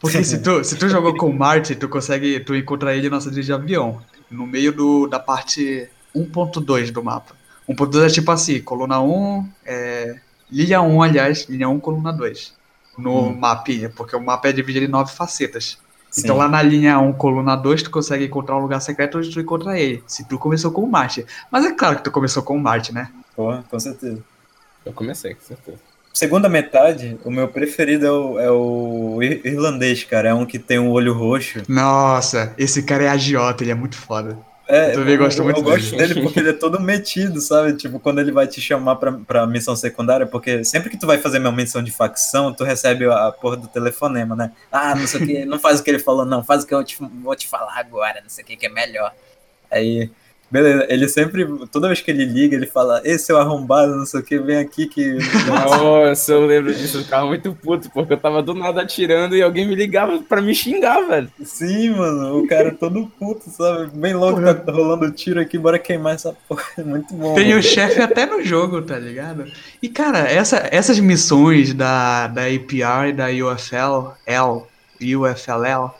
Porque se tu, se tu jogou com o Marty, tu consegue. Tu encontra ele no acidente de avião. No meio do, da parte 1.2 do mapa. 1.2 é tipo assim, coluna 1, é, linha 1, aliás, linha 1, coluna 2. No Hum. mapinha, porque o mapa é dividido em nove facetas. Sim. Então lá na linha 1, coluna 2, tu consegue encontrar um lugar secreto onde tu encontra ele. Se tu começou com o Marty. Mas é claro que tu começou com o Marty, né? Porra, com certeza. Eu comecei, com certeza. Segunda metade, o meu preferido é o, é o ir- irlandês, cara. É um que tem um olho roxo. Nossa, esse cara é agiota, ele é muito foda. É, Eu também gosto muito Eu gosto dele. dele porque ele é todo metido, sabe? Tipo, quando ele vai te chamar pra, pra missão secundária, porque sempre que tu vai fazer uma missão de facção, tu recebe a porra do telefonema, né? Ah, não sei o que, não faz o que ele falou, não, faz o que eu te, vou te falar agora, não sei o que, que é melhor. Aí, beleza, ele sempre, toda vez que ele liga, ele fala, esse seu arrombado, não sei o que, vem aqui que. Nossa, eu lembro disso, eu ficava muito puto, porque eu tava do nada atirando e alguém me ligava pra me xingar, velho. Sim, mano, o cara é todo puto, sabe? Bem louco, tá rolando tiro aqui, bora queimar essa porra. É muito bom. Tem mano. o chefe até no jogo, tá ligado? E, cara, essa, essas missões da, da APR e da UFL, L, UFLL,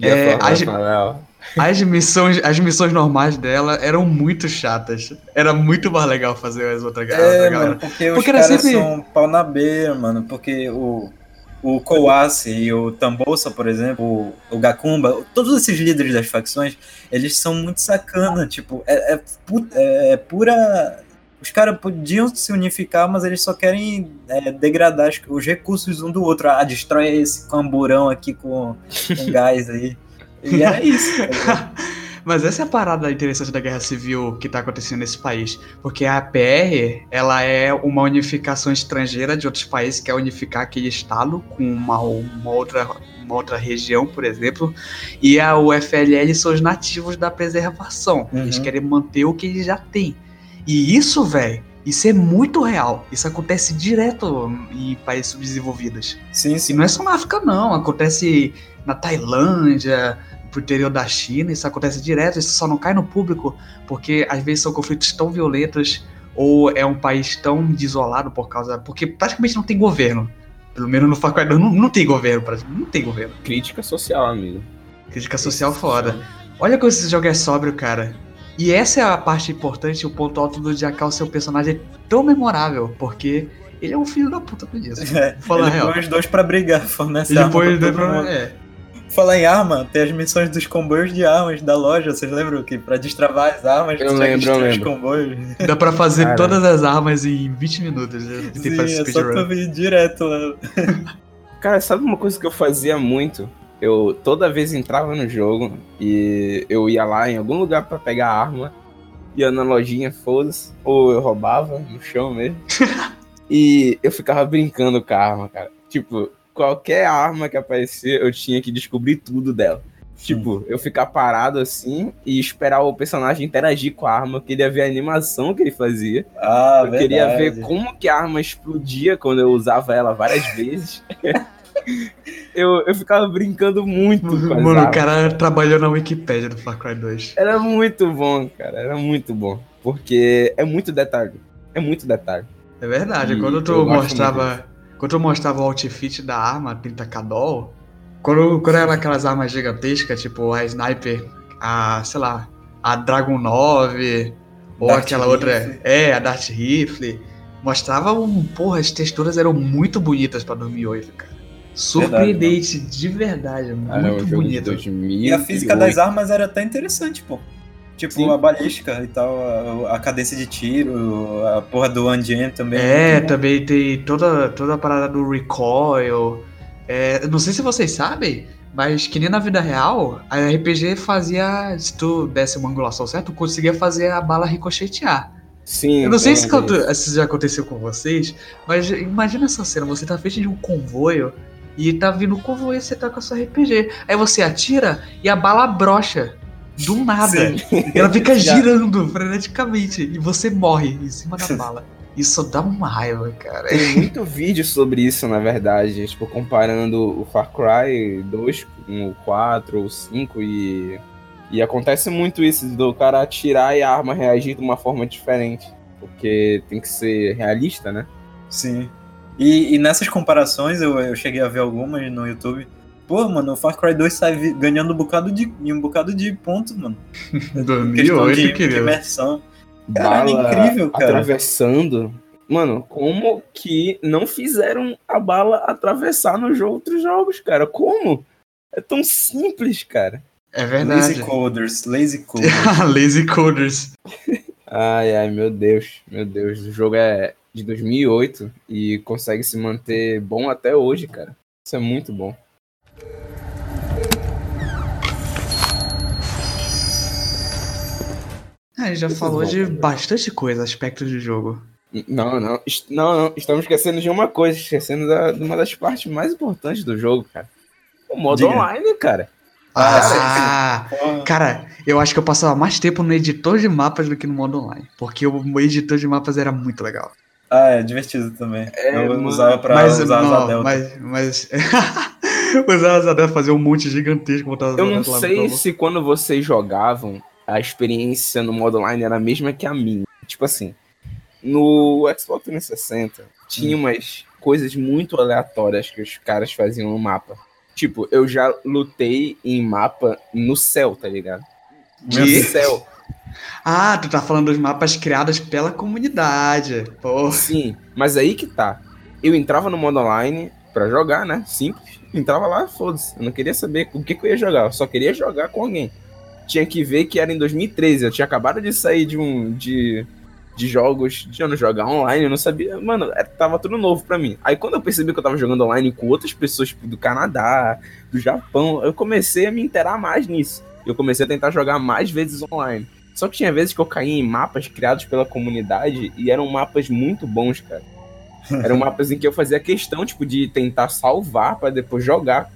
E a É, forma, a Rafael, as missões, as missões normais dela eram muito chatas. Era muito mais legal fazer as outras É, outra galera. mano, porque, os Porque era caras sempre- são pau na beira, mano. Porque o, o Kowasi e o Tambolsa, por exemplo, o, o Gakumba, todos esses líderes das facções, eles são muito sacana. Tipo, é, é, pu- é pura. Os caras podiam se unificar, mas eles só querem é, degradar as- os recursos um do outro. Ah, destrói esse camburão aqui com, com gás aí. E era isso. tá? Mas essa é a parada interessante da guerra civil que tá acontecendo nesse país. Porque a APR, ela é uma unificação estrangeira de outros países, que é unificar aquele estado com uma, uma, outra, uma outra região, por exemplo. E a UFLL são os nativos da preservação. Eles Uhum. querem manter o que eles já têm. E isso, velho, isso é muito real. Isso acontece direto em países subdesenvolvidos. Sim, E sim. não é só na África, não. Acontece na Tailândia, pro interior da China, isso acontece direto, isso só não cai no público, porque às vezes são conflitos tão violentos ou é um país tão desolado por causa. Porque praticamente não tem governo. Pelo menos no Far Cry não, não tem governo, praticamente, não tem governo. crítica social, amigo. Crítica social foda. Olha como esse jogo é sóbrio, cara. E essa é a parte importante, o ponto alto do Jackal, seu personagem é tão memorável, porque ele é um filho da puta por isso. É, Fala ele real. põe os dois pra brigar, fornece Ele põe os dois pra. É. Falar em arma, tem as missões dos comboios de armas da loja, vocês lembram que pra destravar as armas, Eu lembro, eu destruir os lembro. comboios? Dá pra fazer Cara. todas as armas em 20 minutos. Né? Sim, é só tu vir direto lá. Cara, sabe uma coisa que eu fazia muito? Eu toda vez entrava no jogo e eu ia lá em algum lugar pra pegar a arma, ia na lojinha, foda-se, ou eu roubava no chão mesmo. e eu ficava brincando com a arma, cara. Tipo, qualquer arma que aparecia, eu tinha que descobrir tudo dela. Tipo, eu ficar parado assim e esperar o personagem interagir com a arma, eu queria ver a animação que ele fazia. Ah, Eu queria ver como que a arma explodia quando eu usava ela várias vezes. eu, eu ficava brincando muito Mano, o cara trabalhou na Wikipédia do Far Cry 2. Era muito bom, cara. Era muito bom. Porque é muito detalhe. É muito detalhe. É verdade, E quando eu tu mostrava. Quando tu mostrava o outfit da arma, pinta Cadol, quando, quando era aquelas armas gigantescas, tipo a Sniper, a, sei lá, a Dragon 9, ou Dart aquela Rifle. outra. É, a Dart Rifle. Mostrava um. Porra, as texturas eram muito bonitas pra 2008, cara. Surpreendente, de verdade, Era um muito jogo de bonito. 2000. E a física das armas era até interessante, pô. Tipo, Sim. a balística e tal, a, a cadência de tiro, a porra do engine também. É, também tem toda, toda a parada do recoil. É, não sei se vocês sabem, mas que nem na vida real, a RPG fazia. Se tu desse uma angulação certa, tu conseguia fazer a bala ricochetear. Sim. Eu não sei se, se já aconteceu com vocês, mas imagina essa cena: você tá frente de um comboio e tá vindo o comboio e você tá com a sua RPG. Aí você atira e a bala brocha. Do nada. E ela fica girando freneticamente e você morre em cima da bala. Isso dá uma raiva, cara. Tem muito vídeo sobre isso, na verdade. Tipo, comparando o Far Cry 2 com o 4 ou 5 e. E acontece muito isso do cara atirar e a arma reagir de uma forma diferente. Porque tem que ser realista, né? Sim. E, e nessas comparações, eu, eu cheguei a ver algumas no YouTube. Pô, mano, o Far Cry 2 sai ganhando um bocado de, um bocado de pontos, mano. Questão 2008, de, de querido. imersão. Caralho, Bala incrível, cara. atravessando. Mano, como que não fizeram a bala atravessar nos outros jogos, cara? Como? É tão simples, cara. É Lazy verdade. Coders, Lazy Coders. Lazy Coders. Ai, ai, meu Deus, meu Deus. O jogo é de 2008 e consegue se manter bom até hoje, cara. Isso é muito bom. Ah, a gente já Isso falou é bom, de cara. bastante coisa, aspectos do jogo. Não, não, não, não. Estamos esquecendo de uma coisa, esquecendo da, de uma das partes mais importantes do jogo, cara. O modo Diga. online, cara. Ah, Porra. cara, eu acho que eu passava mais tempo no editor de mapas do que no modo online. Porque o editor de mapas era muito legal. Ah, é divertido também. É, eu mano. usava pra mas, usar as não, Delta. mas, mas... Usava as Delta fazer um monte gigantesco. botar Eu não sei se quando vocês jogavam, a experiência no modo online era a mesma que a minha. Tipo assim, no Xbox 360 tinha umas coisas muito aleatórias que os caras faziam no mapa. Tipo, eu já lutei em mapa no céu, tá ligado? Que? céu. Ah, tu tá falando dos mapas criados pela comunidade. Pô. Sim, mas aí que tá. Eu entrava no modo online pra jogar, né? Simples. Entrava lá, foda-se. Eu não queria saber o que, que eu ia jogar. Eu só queria jogar com alguém. Tinha que ver que era em 2013. Eu tinha acabado de sair de um. de, de jogos de não jogar online. Eu não sabia. Mano, é- tava tudo novo pra mim. Aí quando eu percebi que eu tava jogando online com outras pessoas tipo, do Canadá, do Japão, eu comecei a me interar mais nisso. Eu comecei a tentar jogar mais vezes online. Só que tinha vezes que eu caía em mapas criados pela comunidade e eram mapas muito bons, cara. Eram mapas em que eu fazia questão, tipo, de tentar salvar pra depois jogar.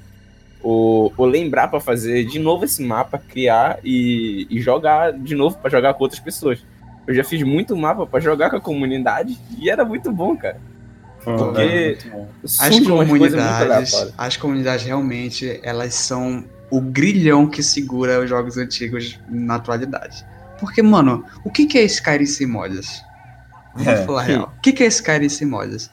Ou, ou lembrar pra fazer de novo esse mapa, criar e, e jogar de novo pra jogar com outras pessoas. Eu já fiz muito mapa pra jogar com a comunidade e era muito bom, cara. Porque- é. As comunidades, as comunidades realmente, elas são o grilhão que segura os jogos antigos na atualidade. Porque, mano, o que que é Skyrim sem mods? Vamos É. falar real. O que que é Skyrim sem mods?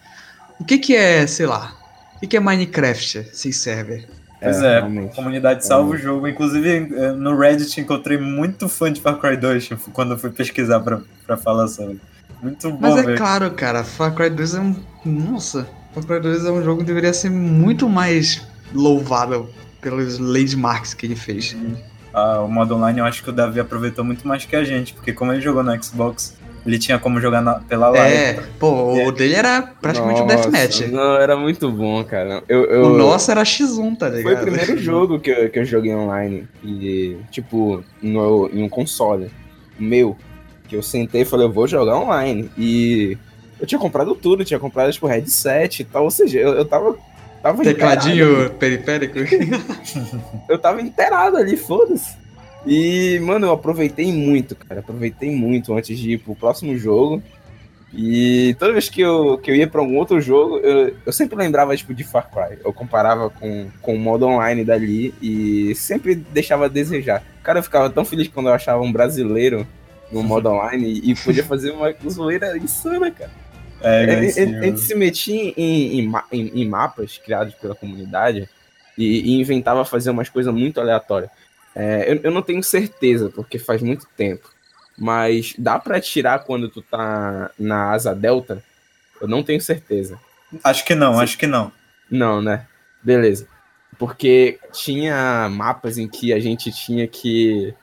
O que que é, sei lá, o que que é Minecraft sem server? Pois é, a realmente. comunidade salva o jogo. Inclusive, eh, no Reddit encontrei muito fã de Far Cry 2 tipo, quando eu fui pesquisar pra, pra falar sobre. Muito bom, Mas é velho. claro, cara, Far Cry 2 é um. Nossa, Far Cry 2 é um jogo que deveria ser muito mais louvado pelos landmarks que ele fez. Ah, o modo online eu acho que o Davi aproveitou muito mais que a gente, porque como ele jogou no Xbox, ele tinha como jogar na- pela live. É, pô, o dele era praticamente um Nossa, deathmatch. Não, era muito bom, cara. Eu, eu, O nosso era X1, tá ligado? Foi o primeiro jogo que eu, que eu joguei online. E, tipo, no, em um console meu. Que eu sentei e falei, eu vou jogar online. E eu tinha comprado tudo, tinha comprado, tipo, headset e tal. Ou seja, eu, eu tava. tava inteirado Tecladinho periférico. eu tava inteirado ali, foda-se. E, mano, eu aproveitei muito, cara. Aproveitei muito antes de ir pro próximo jogo. E toda vez que eu, que eu ia pra algum outro jogo, eu, eu sempre lembrava, tipo, de Far Cry. Eu comparava com, com o modo online dali e sempre deixava a desejar. Cara, eu ficava tão feliz quando eu achava um brasileiro no modo online e podia fazer uma zoeira insana, cara. É, Ele, sim, ele- ele se metia em, em, em- em mapas criados pela comunidade e, e inventava fazer umas coisas muito aleatórias. É, eu, eu não tenho certeza, porque faz muito tempo. Mas dá pra tirar quando tu tá na asa delta? Eu não tenho certeza. Acho que não, acho que não. Não, né? Beleza. Porque tinha mapas em que a gente tinha que,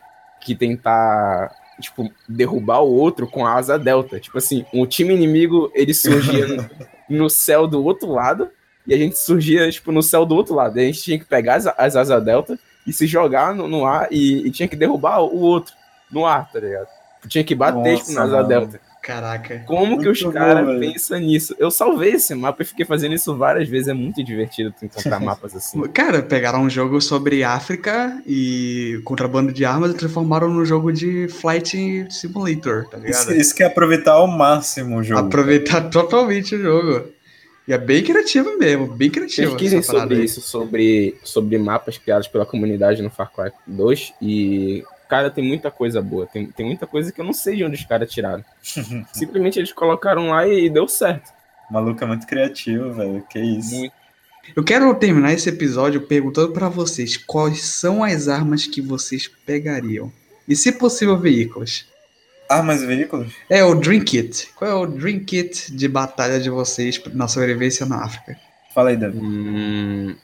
que tentar, tipo, derrubar o outro com a asa delta. Tipo assim, o time inimigo, ele surgia no, no céu do outro lado e a gente surgia, tipo, no céu do outro lado. E a gente tinha que pegar as, as asas delta e se jogar no, no ar e, e tinha que derrubar o outro no ar, tá ligado? Tinha que bater, tipo, na Nossa, asa delta. Caraca. Como que os caras pensam nisso? Eu salvei esse mapa e fiquei fazendo isso várias vezes. É muito divertido tu encontrar mapas assim. Cara, pegaram um jogo sobre África e contrabando de armas e transformaram no jogo de Flight Simulator, tá ligado? Isso, isso que é aproveitar ao máximo o jogo. Aproveitar totalmente o jogo. E é bem criativo mesmo, bem criativo. Pesquisem sobre aí. isso, sobre, sobre mapas criados pela comunidade no Far Cry 2 e, cara, tem muita coisa boa. Tem, tem muita coisa que eu não sei de onde os caras tiraram. Simplesmente eles colocaram lá e, deu certo. O maluco é muito criativo, velho. Que isso. Muito. Eu quero terminar esse episódio perguntando pra vocês quais são as armas que vocês pegariam. E se possível, veículos. Armas e veículos? É o Dream Kit. Qual é o Dream Kit de batalha de vocês na sobrevivência na África? Fala aí, Davi. Hum,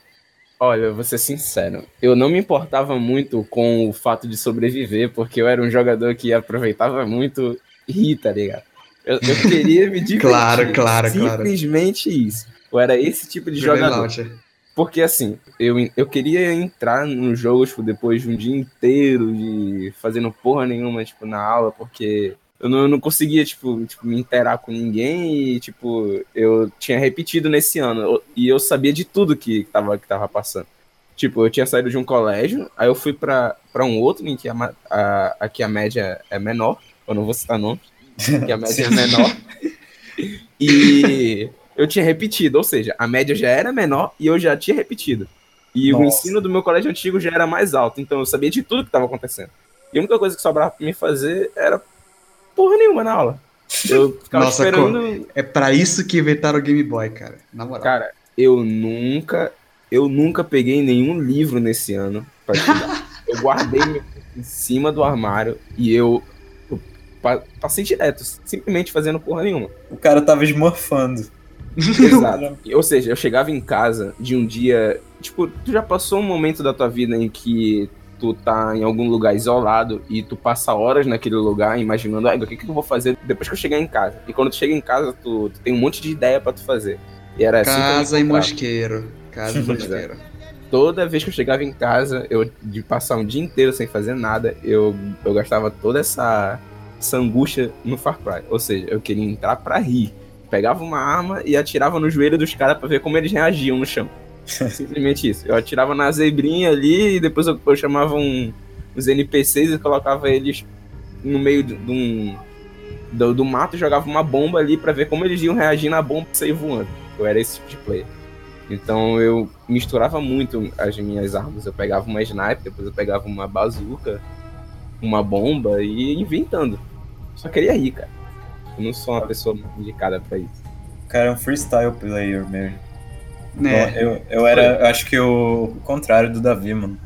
olha, eu vou ser sincero. Eu não me importava muito com o fato de sobreviver, porque eu era um jogador que aproveitava muito rir, tá ligado? Eu, eu queria me divertir. Claro, claro, claro. Simplesmente isso. Eu era esse tipo de jogador. Launcher. Porque assim, eu, eu queria entrar no jogo, tipo, depois de um dia inteiro de fazendo porra nenhuma, tipo, na aula, porque eu não, eu não conseguia, tipo, tipo, me interar com ninguém e, tipo, eu tinha repetido nesse ano. E eu sabia de tudo que tava, que tava passando. Tipo, eu tinha saído de um colégio, aí eu fui pra, pra um outro em que a, a, aqui a média é menor. Eu não vou citar nome, que a média é menor. E eu tinha repetido, ou seja, a média já era menor e eu já tinha repetido. E o Nossa. ensino do meu colégio antigo já era mais alto, então eu sabia de tudo que estava acontecendo. E a única coisa que sobrava pra me fazer era porra nenhuma na aula. Eu ficava Nossa, esperando. É pra isso que inventaram o Game Boy, cara. Na moral. Cara, eu nunca, eu nunca peguei nenhum livro nesse ano pra estudar. eu guardei meu em cima do armário e eu, eu pa- passei direto, simplesmente fazendo porra nenhuma. O cara tava esmorfando. Exato. Ou seja, eu chegava em casa de um dia. Tipo, tu já passou um momento da tua vida em que tu tá em algum lugar isolado e tu passa horas naquele lugar imaginando, ah, o que, que eu vou fazer depois que eu chegar em casa? E quando tu chega em casa, tu, tu tem um monte de ideia pra tu fazer. E era assim que eu Casa e mosqueiro. Casa e mosqueiro. Toda vez que eu chegava em casa, eu de passar um dia inteiro sem fazer nada, eu, eu gastava toda essa, essa angústia no Far Cry. Ou seja, eu queria entrar pra rir. Pegava uma arma e atirava no joelho dos caras pra ver como eles reagiam no chão. Simplesmente isso. Eu atirava na zebrinha ali e depois eu, eu chamava um, os NPCs e colocava eles no meio de, de um, do, do mato e jogava uma bomba ali pra ver como eles iam reagir na bomba e sair voando. Eu era esse tipo de player. Então eu misturava muito as minhas armas. Eu pegava uma sniper, depois eu pegava uma bazuca, uma bomba e inventando. Só queria rir, cara. Eu não sou uma pessoa indicada pra isso. O cara é um freestyle player mesmo. Né? Eu, eu era, eu acho que o contrário do Davi, mano.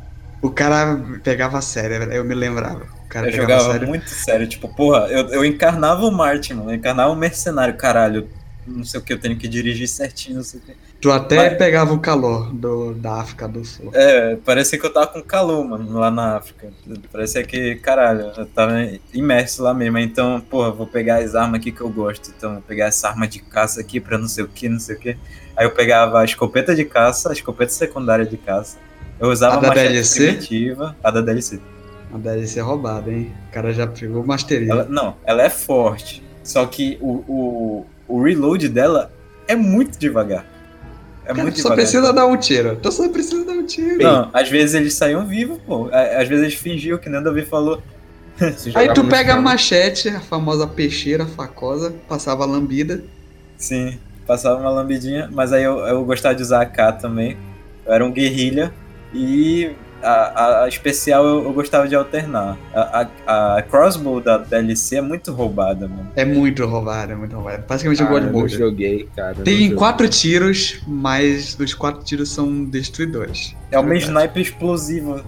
O cara pegava a sério, eu me lembrava. O cara Eu jogava sério. muito sério, tipo, porra, eu, eu encarnava o Martin, mano. Eu encarnava o mercenário, caralho. Não sei o que, eu tenho que dirigir certinho, não sei o que. Tu até Mas- pegava o calor do, da África do Sul. É, parecia que eu tava com calor, mano, lá na África. Parecia que, caralho, eu tava imerso lá mesmo. Então, porra, vou pegar as armas aqui que eu gosto. Então, vou pegar essa arma de caça aqui pra não sei o que, não sei o que. Aí eu pegava a escopeta de caça, a escopeta secundária de caça. Eu usava A da DLC? primitiva, a da DLC. A DLC roubada, hein? O cara já pegou masteria. Ela, não, ela é forte. Só que o, o, o reload dela é muito devagar. É Cara, muito tu só devagar. precisa dar um tiro. Tu só precisa dar um tiro. Não, às vezes eles saíam vivos, pô. Às vezes eles fingiam, que nem o Davi falou. Aí tu pega a machete, a famosa peixeira facosa, passava a lambida. Sim, passava uma lambidinha, mas aí eu, eu gostava de usar a K também. Eu era um guerrilha e a, a- especial eu, eu gostava de alternar. A, a, a crossbow da DLC é muito roubada, mano. É muito roubado, é muito roubado. Basicamente Ah, eu gosto de eu joguei, cara. Tem joguei. quatro tiros, mas os quatro tiros são destruidores. É uma Verdade. sniper explosiva.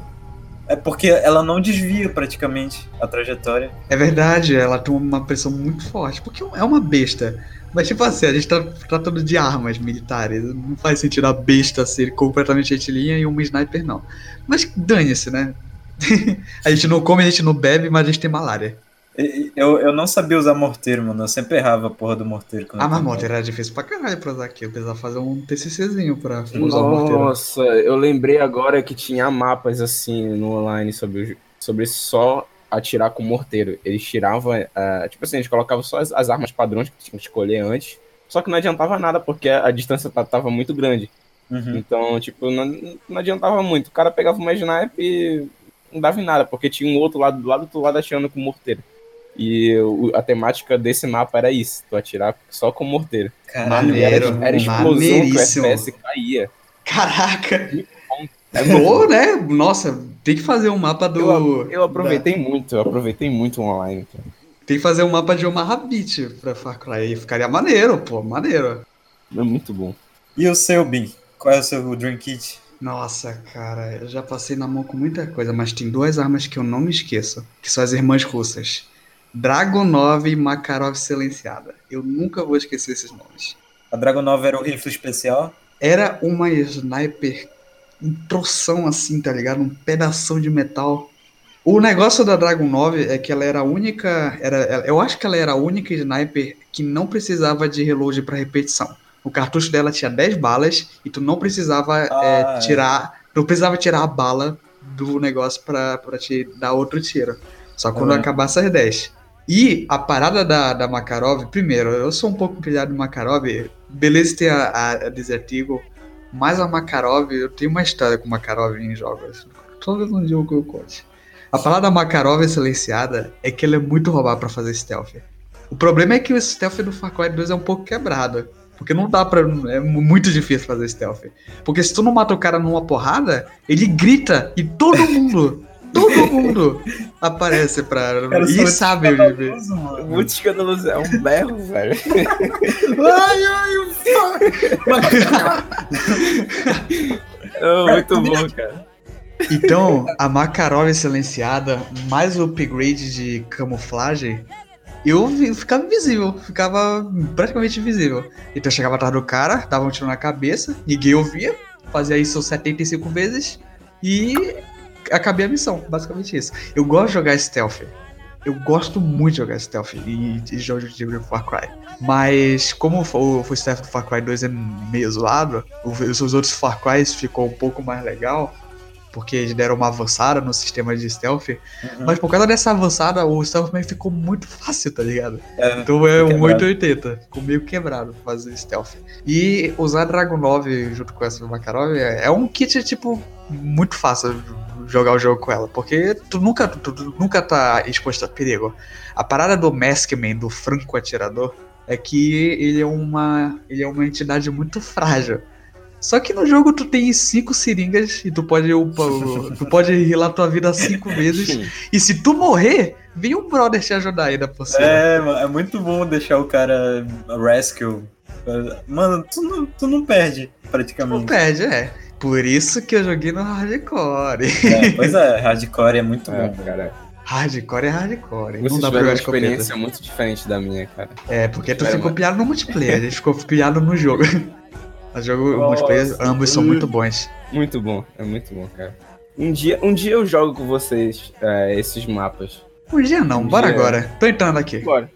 É porque ela não desvia praticamente a trajetória. É verdade, ela tem uma pressão muito forte, porque é uma besta. Mas tipo assim, a gente tá tratando de armas militares. Não faz sentido a besta ser completamente retilínea e uma sniper não. Mas dane-se, né? a gente não come, a gente não bebe, mas a gente tem malária. Eu, eu não sabia usar morteiro, mano. Eu sempre errava a porra do morteiro. quando Ah, mas morteiro era difícil pra caralho pra usar aqui. Eu precisava fazer um TCCzinho pra usar o morteiro. Nossa, eu lembrei agora que tinha mapas assim no online sobre, sobre só atirar com morteiro. Eles tiravam, ah, tipo assim, eles colocavam só as, as armas padrões que tinham que escolher antes. Só que não adiantava nada, porque a, a distância ta- tava muito grande. Uhum. Então, tipo, não, não adiantava muito. O cara pegava uma sniper e não dava em nada, porque tinha um outro lado do lado do outro lado atirando com morteiro. E o- a temática desse mapa era isso, tu atirar só com morteiro. Caralho, era, era explosão que o. FPS caía. Caraca! É Boa, né? Nossa, tem que fazer um mapa do. Eu, eu aproveitei muito, eu aproveitei muito o online. cara. Tem que fazer um mapa de Omar Rabbit pra Far Cry. Aí ficaria maneiro, pô, maneiro. É muito bom. E o seu, Bin? Qual é o seu Dream Kit? Nossa, cara, eu já passei na mão com muita coisa, mas tem duas armas que eu não me esqueço, que são as irmãs russas. Dragonov e Makarov Silenciada. Eu nunca vou esquecer esses nomes. A Dragonova era o rifle especial? Era uma sniper em troção assim, tá ligado? Um pedação de metal. O negócio da Dragon 9 é que ela era a única. Era, eu acho que ela era a única sniper que não precisava de reload pra repetição. O cartucho dela tinha 10 balas e tu não precisava é, Ah, é. tirar. Não precisava tirar a bala do negócio pra, pra te dar outro tiro. Só quando Uhum. acabasse as 10. E a parada da, da Makarov, primeiro, eu sou um pouco pilhado de Makarov. Beleza ter a, a, a Desert Eagle, mas a Makarov, eu tenho uma história com Makarov em jogos. Talvez um jogo que eu conte. A parada da Makarov silenciada é que ela é muito roubada pra fazer stealth. O problema é que o stealth do Far Cry 2 é um pouco quebrado. Porque não dá pra. É muito difícil fazer stealth. Porque se tu não mata o cara numa porrada, ele grita e todo mundo, todo mundo aparece pra. Cara, e sabe escandaloso, mano. Muito escandaloso, é um berro, velho. Ai, ai, o É muito bom, cara. Então, a Makarov silenciada, mais o upgrade de camuflagem, eu ficava invisível, ficava praticamente invisível. Então eu chegava atrás do cara, dava um tiro na cabeça, ninguém ouvia, fazia isso 75 vezes e acabei a missão, basicamente isso. Eu gosto de jogar stealth. Eu gosto muito de jogar stealth e, e jogos de Far Cry. Mas como o, o stealth do Far Cry 2 é meio zoado, o- os outros Far Cry ficou um pouco mais legal porque eles deram uma avançada no sistema de stealth. Uhum. Mas por causa dessa avançada, o stealth meio ficou muito fácil, tá ligado? É, Então é um quebrado. 880. Ficou meio quebrado fazer stealth. E usar Dragon 9 junto com essa Makarov é é um kit, tipo, muito fácil jogar o jogo com ela. Porque tu nunca, tu, tu nunca tá exposto a perigo. A parada do Maskman, do franco atirador, é que ele é uma. ele é uma entidade muito frágil. Só que no jogo tu tem cinco seringas e tu pode upa, tu pode healar tua vida cinco vezes. E se tu morrer, vem um brother te ajudar ainda por cima. É, é muito bom deixar o cara rescue. Mano, tu não, tu não perde, Não praticamente. perde, é. Por isso que eu joguei no hardcore. É, pois é, hardcore é muito É, bom. cara. Hardcore é hardcore. Vocês não dá pra uma jogar escopeta. experiência muito diferente da minha, cara. É, porque tu ficou uma- pilhado no multiplayer, a gente ficou pilhado no jogo. O jogo o Nossa. multiplayer, ambos são muito bons. Muito bom, é muito bom, cara. Um dia, um dia eu jogo com vocês é, esses mapas. Um dia não, Um bora dia. agora. Tô entrando aqui. Bora.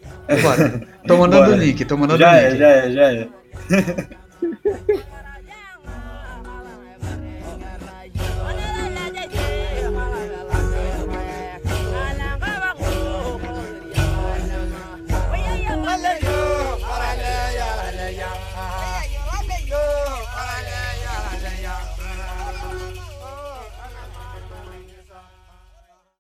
Bora. Tô mandando o link, tô mandando Já o é, link. já é, já é.